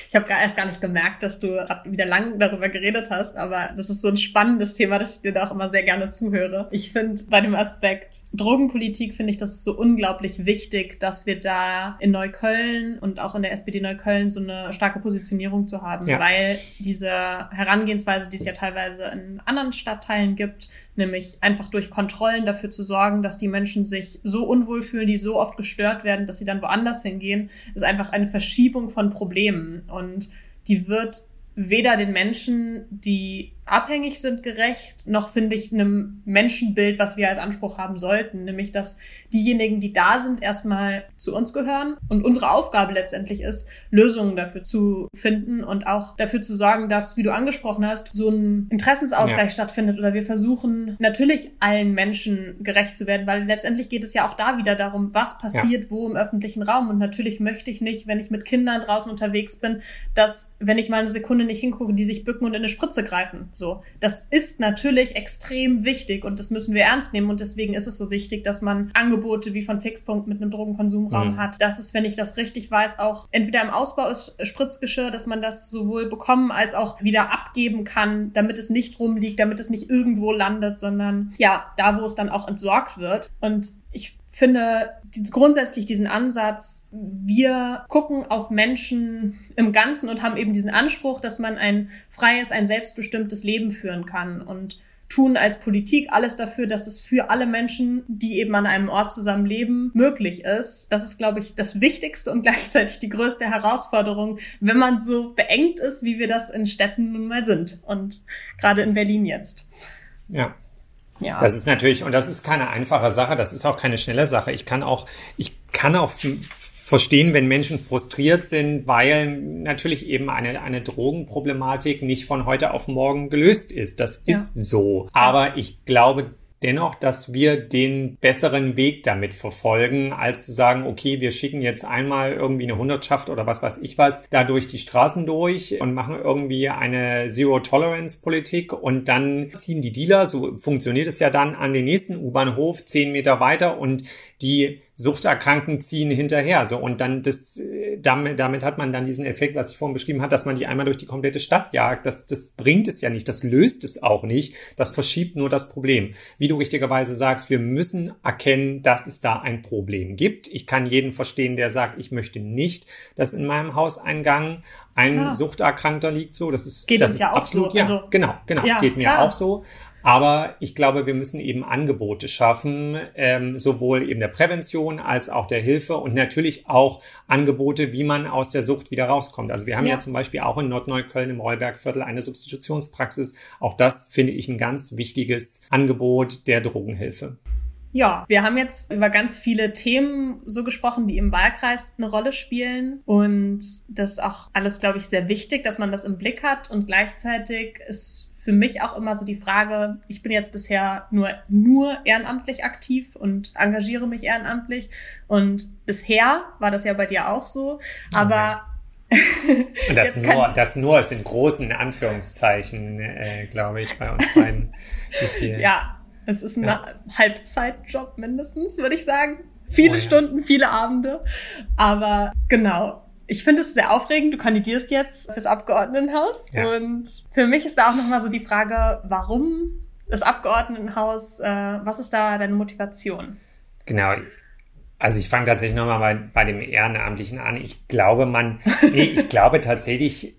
ich habe erst gar nicht gemerkt, dass du wieder lang darüber geredet hast, aber das ist so ein spannendes Thema, dass ich dir da auch immer sehr gerne zuhöre. Ich finde bei dem Aspekt Drogenpolitik finde ich das so unglaublich wichtig, dass wir da in Neukölln und auch in der SPD Neukölln so eine starke Positionierung zu haben, ja. weil diese Herangehensweise, die es ja teilweise in anderen Stadtteilen gibt, nämlich einfach durch Kontrollen dafür zu sorgen, dass die Menschen sich so unwohl fühlen, die so oft gestört werden, dass sie dann woanders hingehen, ist einfach eine Verschiebung von Problemen und die wird weder den Menschen, die abhängig sind, gerecht, noch finde ich einem Menschenbild, was wir als Anspruch haben sollten, nämlich dass diejenigen, die da sind, erstmal zu uns gehören und unsere Aufgabe letztendlich ist, Lösungen dafür zu finden und auch dafür zu sorgen, dass, wie du angesprochen hast, so ein Interessensausgleich ja. stattfindet oder wir versuchen natürlich allen Menschen gerecht zu werden, weil letztendlich geht es ja auch da wieder darum, was passiert ja. wo im öffentlichen Raum und natürlich möchte ich nicht, wenn ich mit Kindern draußen unterwegs bin, dass, wenn ich mal eine Sekunde nicht hingucke, die sich bücken und in eine Spritze greifen. So, das ist natürlich extrem wichtig und das müssen wir ernst nehmen und deswegen ist es so wichtig, dass man Angebote wie von Fixpunkt mit einem Drogenkonsumraum mhm. hat. Das ist, wenn ich das richtig weiß, auch entweder im Ausbau ist Spritzgeschirr, dass man das sowohl bekommen als auch wieder abgeben kann, damit es nicht rumliegt, damit es nicht irgendwo landet, sondern ja, da, wo es dann auch entsorgt wird. Und finde grundsätzlich diesen Ansatz, wir gucken auf Menschen im Ganzen und haben eben diesen Anspruch, dass man ein freies, ein selbstbestimmtes Leben führen kann und tun als Politik alles dafür, dass es für alle Menschen, die eben an einem Ort zusammen leben, möglich ist. Das ist, glaube ich, das Wichtigste und gleichzeitig die größte Herausforderung, wenn man so beengt ist, wie wir das in Städten nun mal sind und gerade in Berlin jetzt. Ja, ja. Das ist natürlich, und das ist keine einfache Sache, das ist auch keine schnelle Sache. Ich kann auch, ich kann auch verstehen, wenn Menschen frustriert sind, weil natürlich eben eine, eine Drogenproblematik nicht von heute auf morgen gelöst ist. Das ja. ist so. Aber ich glaube, dennoch, dass wir den besseren Weg damit verfolgen, als zu sagen, okay, wir schicken jetzt einmal irgendwie eine Hundertschaft oder was weiß ich was da durch die Straßen durch und machen irgendwie eine Zero-Tolerance-Politik und dann ziehen die Dealer, so funktioniert es ja dann, an den nächsten U-Bahnhof zehn Meter weiter und die Suchterkranken ziehen hinterher. So und dann das, damit, damit hat man dann diesen Effekt, was ich vorhin beschrieben habe, dass man die einmal durch die komplette Stadt jagt. Das, das bringt es ja nicht, das löst es auch nicht. Das verschiebt nur das Problem. Wie du richtigerweise sagst, wir müssen erkennen, dass es da ein Problem gibt. Ich kann jeden verstehen, der sagt, ich möchte nicht, dass in meinem Hauseingang ein klar. Suchterkrankter liegt. So, das ist geht das ist ja absolut, so. Ja, also, genau, genau, ja, geht mir klar. auch so. Aber ich glaube, wir müssen eben Angebote schaffen, ähm, sowohl eben der Prävention als auch der Hilfe und natürlich auch Angebote, wie man aus der Sucht wieder rauskommt. Also wir haben ja, ja zum Beispiel auch in Nordneukölln im Rollbergviertel eine Substitutionspraxis. Auch das finde ich ein ganz wichtiges Angebot der Drogenhilfe. Ja, wir haben jetzt über ganz viele Themen so gesprochen, die im Wahlkreis eine Rolle spielen. Und das ist auch alles, glaube ich, sehr wichtig, dass man das im Blick hat. Und gleichzeitig ist für mich auch immer so die Frage, ich bin jetzt bisher nur, nur ehrenamtlich aktiv und engagiere mich ehrenamtlich. Und bisher war das ja bei dir auch so. Aber Und das nur, das nur ist in großen Anführungszeichen, äh, glaube ich, bei uns beiden. ja, es ist ein ja. Halbzeitjob mindestens, würde ich sagen. Viele oh, ja. Stunden, viele Abende. Aber genau, ich finde es sehr aufregend. Du kandidierst jetzt fürs Abgeordnetenhaus. Ja. Und für mich ist da auch nochmal so die Frage, warum das Abgeordnetenhaus? Äh, was ist da deine Motivation? Genau. Also ich fange tatsächlich nochmal bei, bei dem Ehrenamtlichen an. Ich glaube, man, nee, ich glaube tatsächlich,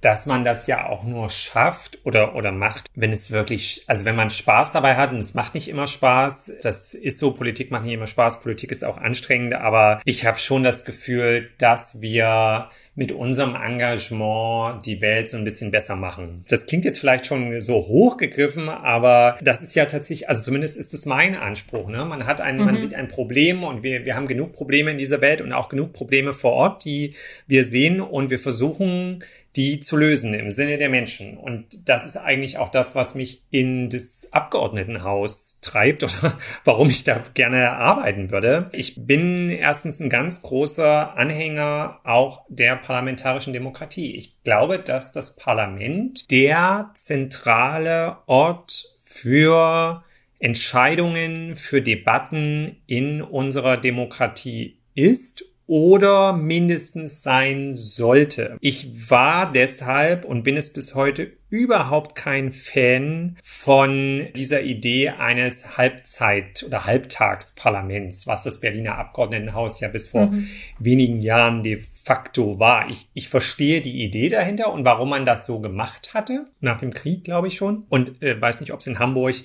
dass man das ja auch nur schafft oder, oder macht, wenn es wirklich, also wenn man Spaß dabei hat und es macht nicht immer Spaß, das ist so, Politik macht nicht immer Spaß, Politik ist auch anstrengend, aber ich habe schon das Gefühl, dass wir mit unserem Engagement die Welt so ein bisschen besser machen. Das klingt jetzt vielleicht schon so hochgegriffen, aber das ist ja tatsächlich, also zumindest ist es mein Anspruch. Ne? Man hat ein, mhm. man sieht ein Problem und wir, wir haben genug Probleme in dieser Welt und auch genug Probleme vor Ort, die wir sehen und wir versuchen, die zu lösen im Sinne der Menschen. Und das ist eigentlich auch das, was mich in das Abgeordnetenhaus treibt oder warum ich da gerne arbeiten würde. Ich bin erstens ein ganz großer Anhänger auch der parlamentarischen Demokratie. Ich glaube, dass das Parlament der zentrale Ort für Entscheidungen, für Debatten in unserer Demokratie ist oder mindestens sein sollte. Ich war deshalb und bin es bis heute überhaupt kein Fan von dieser Idee eines Halbzeit- oder Halbtagsparlaments, was das Berliner Abgeordnetenhaus ja bis vor mhm. wenigen Jahren de facto war. Ich, ich verstehe die Idee dahinter und warum man das so gemacht hatte, nach dem Krieg, glaube ich schon. Und äh, weiß nicht, ob es in Hamburg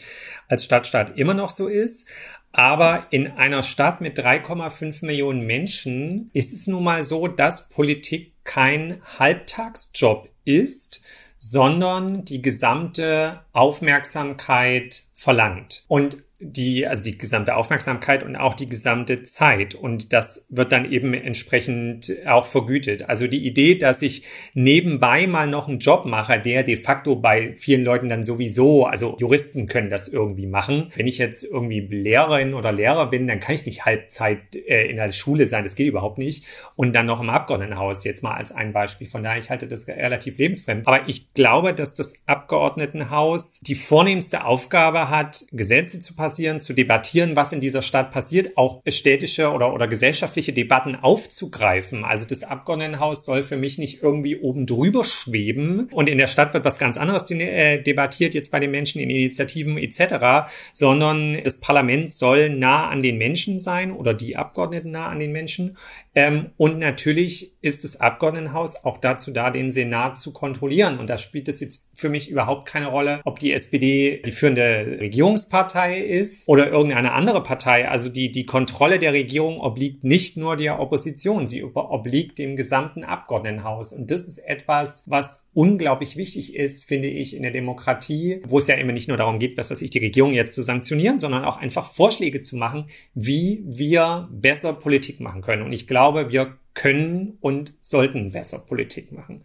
als Stadtstaat immer noch so ist. Aber in einer Stadt mit 3,5 Millionen Menschen ist es nun mal so, dass Politik kein Halbtagsjob ist, sondern die gesamte Aufmerksamkeit verlangt. Und die, also die gesamte Aufmerksamkeit und auch die gesamte Zeit. Und das wird dann eben entsprechend auch vergütet. Also die Idee, dass ich nebenbei mal noch einen Job mache, der de facto bei vielen Leuten dann sowieso, also Juristen können das irgendwie machen. Wenn ich jetzt irgendwie Lehrerin oder Lehrer bin, dann kann ich nicht Halbzeit äh, in der Schule sein. Das geht überhaupt nicht. Und dann noch im Abgeordnetenhaus, jetzt mal als ein Beispiel. Von daher, ich halte das relativ lebensfremd. Aber ich glaube, dass das Abgeordnetenhaus die vornehmste Aufgabe hat, Gesetze zu passieren passieren, zu debattieren, was in dieser Stadt passiert, auch städtische oder, oder gesellschaftliche Debatten aufzugreifen. Also das Abgeordnetenhaus soll für mich nicht irgendwie oben drüber schweben und in der Stadt wird was ganz anderes äh, debattiert, jetzt bei den Menschen in Initiativen etc., sondern das Parlament soll nah an den Menschen sein oder die Abgeordneten nah an den Menschen. Ähm, und natürlich ist das Abgeordnetenhaus auch dazu da, den Senat zu kontrollieren. Und da spielt es jetzt für mich überhaupt keine Rolle, ob die SPD die führende Regierungspartei ist oder irgendeine andere Partei. Also die, die Kontrolle der Regierung obliegt nicht nur der Opposition, sie obliegt dem gesamten Abgeordnetenhaus. Und das ist etwas, was unglaublich wichtig ist, finde ich, in der Demokratie, wo es ja immer nicht nur darum geht, was weiß ich, die Regierung jetzt zu sanktionieren, sondern auch einfach Vorschläge zu machen, wie wir besser Politik machen können. Und ich glaube, wir können und sollten besser Politik machen.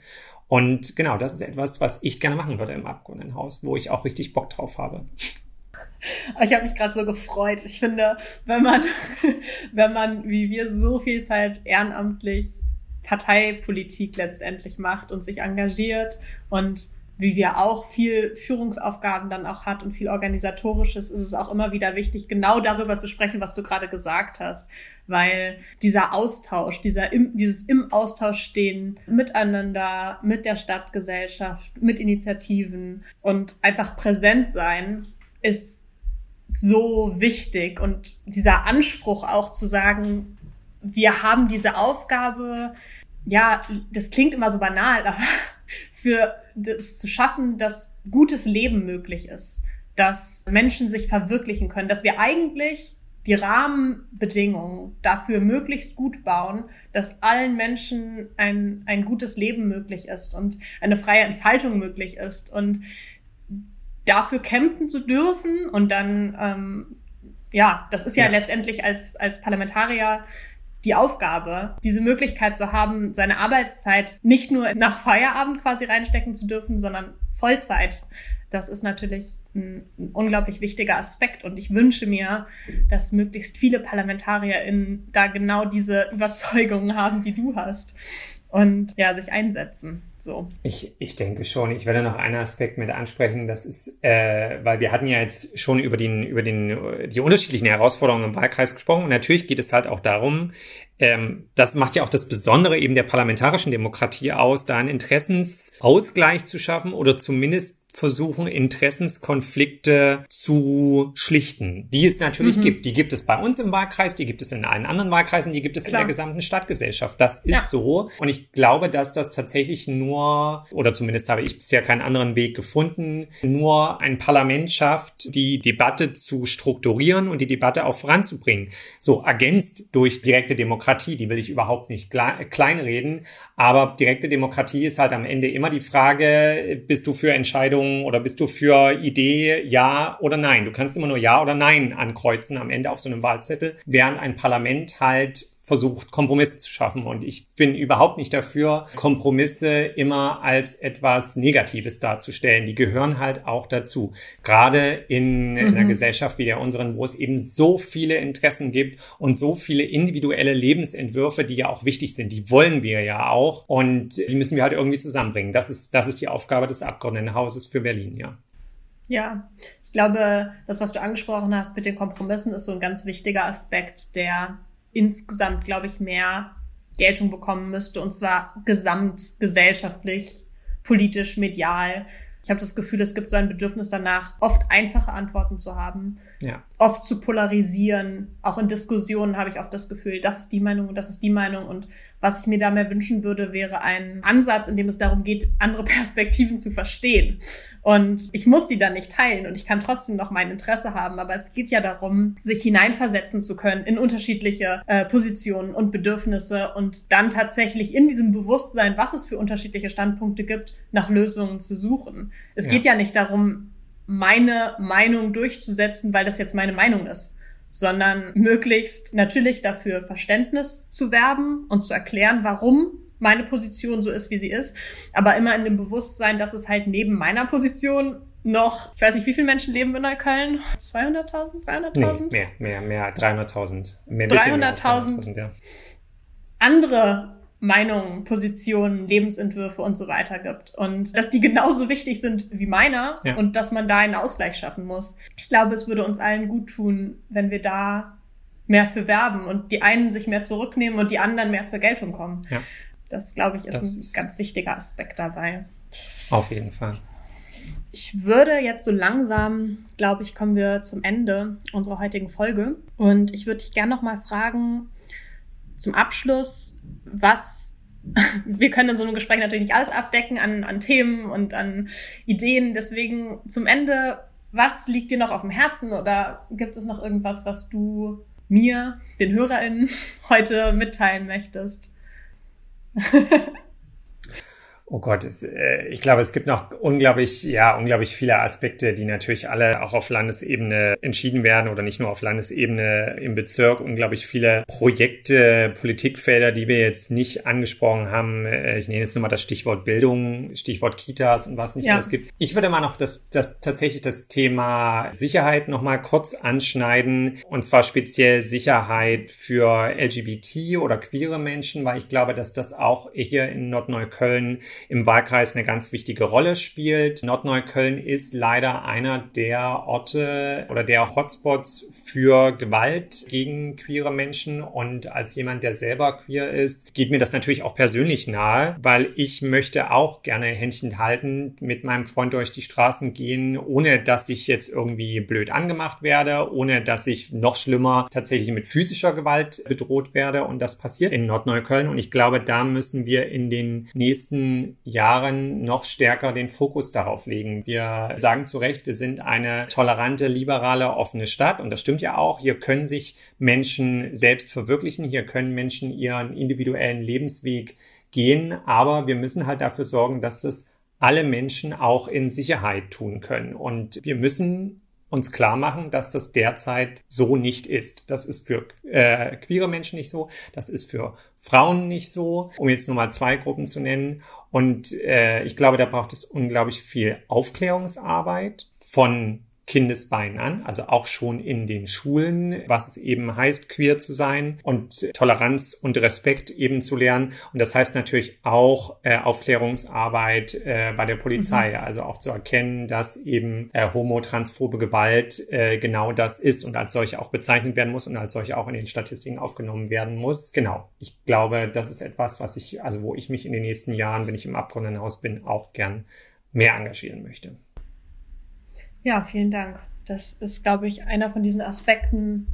Und genau, das ist etwas, was ich gerne machen würde im Abgeordnetenhaus, wo ich auch richtig Bock drauf habe. Ich habe mich gerade so gefreut. Ich finde, wenn man, wenn man wie wir so viel Zeit ehrenamtlich Parteipolitik letztendlich macht und sich engagiert und wie wir auch viel Führungsaufgaben dann auch hat und viel organisatorisches, ist es auch immer wieder wichtig, genau darüber zu sprechen, was du gerade gesagt hast, weil dieser Austausch, dieser im, dieses im Austausch stehen miteinander, mit der Stadtgesellschaft, mit Initiativen und einfach präsent sein, ist so wichtig. Und dieser Anspruch auch zu sagen, wir haben diese Aufgabe, ja, das klingt immer so banal, aber für das zu schaffen, dass gutes Leben möglich ist, dass Menschen sich verwirklichen können, dass wir eigentlich die Rahmenbedingungen dafür möglichst gut bauen, dass allen Menschen ein, ein gutes Leben möglich ist und eine freie Entfaltung möglich ist. Und dafür kämpfen zu dürfen und dann, ähm, ja, das ist ja, ja, letztendlich als, als Parlamentarier die Aufgabe, diese Möglichkeit zu haben, seine Arbeitszeit nicht nur nach Feierabend quasi reinstecken zu dürfen, sondern Vollzeit. Das ist natürlich ein, ein unglaublich wichtiger Aspekt und ich wünsche mir, dass möglichst viele ParlamentarierInnen da genau diese Überzeugungen haben, die du hast und ja, sich einsetzen. So. Ich, ich denke schon. Ich werde noch einen Aspekt mit ansprechen. Das ist, äh, weil wir hatten ja jetzt schon über den, über den, die unterschiedlichen Herausforderungen im Wahlkreis gesprochen. Und natürlich geht es halt auch darum, ähm, das macht ja auch das Besondere eben der parlamentarischen Demokratie aus, da einen Interessensausgleich zu schaffen oder zumindest versuchen, Interessenskonflikte zu schlichten, die es natürlich mhm. gibt. Die gibt es bei uns im Wahlkreis, die gibt es in allen anderen Wahlkreisen, die gibt es Klar. in der gesamten Stadtgesellschaft. Das ist ja. so. Und ich glaube, dass das tatsächlich nur, oder zumindest habe ich bisher keinen anderen Weg gefunden, nur ein Parlament schafft, die Debatte zu strukturieren und die Debatte auch voranzubringen. So ergänzt durch direkte Demokratie, die will ich überhaupt nicht kleinreden, aber direkte Demokratie ist halt am Ende immer die Frage, bist du für Entscheidungen oder bist du für Idee ja oder nein? Du kannst immer nur ja oder nein ankreuzen am Ende auf so einem Wahlzettel, während ein Parlament halt versucht, Kompromisse zu schaffen. Und ich bin überhaupt nicht dafür, Kompromisse immer als etwas Negatives darzustellen. Die gehören halt auch dazu. Gerade in, mhm. in einer Gesellschaft wie der unseren, wo es eben so viele Interessen gibt und so viele individuelle Lebensentwürfe, die ja auch wichtig sind. Die wollen wir ja auch. Und die müssen wir halt irgendwie zusammenbringen. Das ist, das ist die Aufgabe des Abgeordnetenhauses für Berlin, ja. Ja, ich glaube, das, was du angesprochen hast mit den Kompromissen, ist so ein ganz wichtiger Aspekt, der insgesamt, glaube ich, mehr Geltung bekommen müsste, und zwar gesamtgesellschaftlich, politisch, medial. Ich habe das Gefühl, es gibt so ein Bedürfnis danach, oft einfache Antworten zu haben, ja. oft zu polarisieren. Auch in Diskussionen habe ich oft das Gefühl, das ist die Meinung und das ist die Meinung. Und was ich mir da mehr wünschen würde, wäre ein Ansatz, in dem es darum geht, andere Perspektiven zu verstehen. Und ich muss die dann nicht teilen und ich kann trotzdem noch mein Interesse haben. Aber es geht ja darum, sich hineinversetzen zu können in unterschiedliche äh, Positionen und Bedürfnisse und dann tatsächlich in diesem Bewusstsein, was es für unterschiedliche Standpunkte gibt, nach Lösungen zu suchen. Es ja. geht ja nicht darum, meine Meinung durchzusetzen, weil das jetzt meine Meinung ist sondern möglichst natürlich dafür Verständnis zu werben und zu erklären, warum meine Position so ist, wie sie ist, aber immer in dem Bewusstsein, dass es halt neben meiner Position noch, ich weiß nicht, wie viele Menschen leben in Neukölln? 200.000, 300.000? Nee, mehr, mehr, mehr, 300.000. 300.000 ja. andere Meinungen, Positionen, Lebensentwürfe und so weiter gibt. Und dass die genauso wichtig sind wie meiner ja. und dass man da einen Ausgleich schaffen muss. Ich glaube, es würde uns allen gut tun, wenn wir da mehr für werben und die einen sich mehr zurücknehmen und die anderen mehr zur Geltung kommen. Ja. Das, glaube ich, ist das ein ist ganz wichtiger Aspekt dabei. Auf jeden Fall. Ich würde jetzt so langsam, glaube ich, kommen wir zum Ende unserer heutigen Folge. Und ich würde dich gerne noch mal fragen, zum Abschluss, was wir können in so einem Gespräch natürlich nicht alles abdecken an, an Themen und an Ideen. Deswegen zum Ende, was liegt dir noch auf dem Herzen oder gibt es noch irgendwas, was du mir, den HörerInnen, heute mitteilen möchtest? Oh Gott, es, äh, ich glaube, es gibt noch unglaublich, ja, unglaublich viele Aspekte, die natürlich alle auch auf Landesebene entschieden werden oder nicht nur auf Landesebene im Bezirk. Unglaublich viele Projekte, Politikfelder, die wir jetzt nicht angesprochen haben. Äh, ich nenne jetzt nur mal das Stichwort Bildung, Stichwort Kitas und was nicht ja. alles gibt. Ich würde mal noch das, das tatsächlich das Thema Sicherheit noch mal kurz anschneiden und zwar speziell Sicherheit für LGBT oder queere Menschen, weil ich glaube, dass das auch hier in Nordneukölln im Wahlkreis eine ganz wichtige Rolle spielt. Nordneukölln ist leider einer der Orte oder der Hotspots für Gewalt gegen queere Menschen. Und als jemand, der selber queer ist, geht mir das natürlich auch persönlich nahe, weil ich möchte auch gerne Händchen halten, mit meinem Freund durch die Straßen gehen, ohne dass ich jetzt irgendwie blöd angemacht werde, ohne dass ich noch schlimmer tatsächlich mit physischer Gewalt bedroht werde. Und das passiert in Nordneukölln. Und ich glaube, da müssen wir in den nächsten Jahren noch stärker den Fokus darauf legen. Wir sagen zu Recht, wir sind eine tolerante, liberale, offene Stadt und das stimmt ja auch, hier können sich Menschen selbst verwirklichen, hier können Menschen ihren individuellen Lebensweg gehen, aber wir müssen halt dafür sorgen, dass das alle Menschen auch in Sicherheit tun können. Und wir müssen uns klar machen, dass das derzeit so nicht ist. Das ist für äh, queere Menschen nicht so, das ist für Frauen nicht so, um jetzt nur mal zwei Gruppen zu nennen. Und äh, ich glaube, da braucht es unglaublich viel Aufklärungsarbeit von Kindesbeinen an, also auch schon in den Schulen, was es eben heißt, queer zu sein und Toleranz und Respekt eben zu lernen. Und das heißt natürlich auch äh, Aufklärungsarbeit äh, bei der Polizei, mhm. also auch zu erkennen, dass eben äh, homotransphobe Gewalt äh, genau das ist und als solche auch bezeichnet werden muss und als solche auch in den Statistiken aufgenommen werden muss. Genau. Ich glaube, das ist etwas, was ich, also wo ich mich in den nächsten Jahren, wenn ich im Abgeordnetenhaus bin, auch gern mehr engagieren möchte. Ja, vielen Dank. Das ist, glaube ich, einer von diesen Aspekten,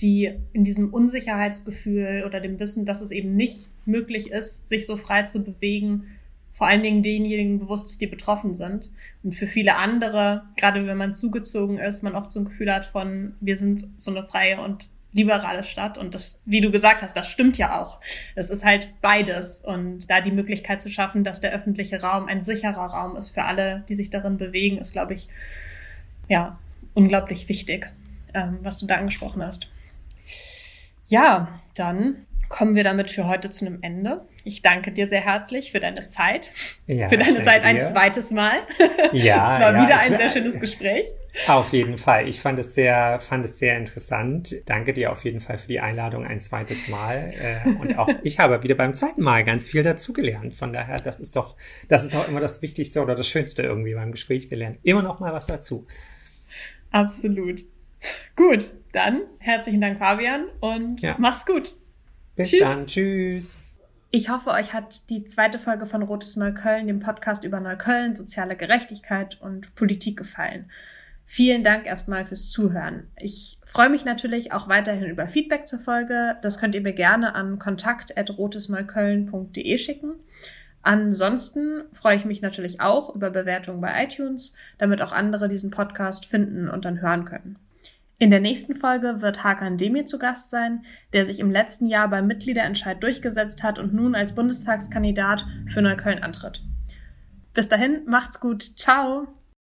die in diesem Unsicherheitsgefühl oder dem Wissen, dass es eben nicht möglich ist, sich so frei zu bewegen, vor allen Dingen denjenigen bewusst ist, die betroffen sind. Und für viele andere, gerade wenn man zugezogen ist, man oft so ein Gefühl hat von, wir sind so eine freie und liberale Stadt. Und das, wie du gesagt hast, das stimmt ja auch. Es ist halt beides. Und da die Möglichkeit zu schaffen, dass der öffentliche Raum ein sicherer Raum ist für alle, die sich darin bewegen, ist, glaube ich, ja, unglaublich wichtig, ähm, was du da angesprochen hast. Ja, dann kommen wir damit für heute zu einem Ende. Ich danke dir sehr herzlich für deine Zeit, ja, für deine Zeit ein zweites Mal. Ja, es war ja, wieder ein sehr schönes Gespräch. Auf jeden Fall. Ich fand es sehr, fand es sehr interessant. Danke dir auf jeden Fall für die Einladung ein zweites Mal. Äh, und auch ich habe wieder beim zweiten Mal ganz viel dazugelernt. Von daher, das ist doch, das ist doch immer das Wichtigste oder das Schönste irgendwie beim Gespräch. Wir lernen immer noch mal was dazu. Absolut. Gut, dann herzlichen Dank, Fabian, und ja. mach's gut. Bis Tschüss. dann. Tschüss. Ich hoffe, euch hat die zweite Folge von Rotes Neukölln, dem Podcast über Neukölln, soziale Gerechtigkeit und Politik gefallen. Vielen Dank erstmal fürs Zuhören. Ich freue mich natürlich auch weiterhin über Feedback zur Folge. Das könnt ihr mir gerne an kontakt.rotesneukölln.de schicken. Ansonsten freue ich mich natürlich auch über Bewertungen bei iTunes, damit auch andere diesen Podcast finden und dann hören können. In der nächsten Folge wird Hakan Demir zu Gast sein, der sich im letzten Jahr beim Mitgliederentscheid durchgesetzt hat und nun als Bundestagskandidat für Neukölln antritt. Bis dahin, macht's gut. Ciao!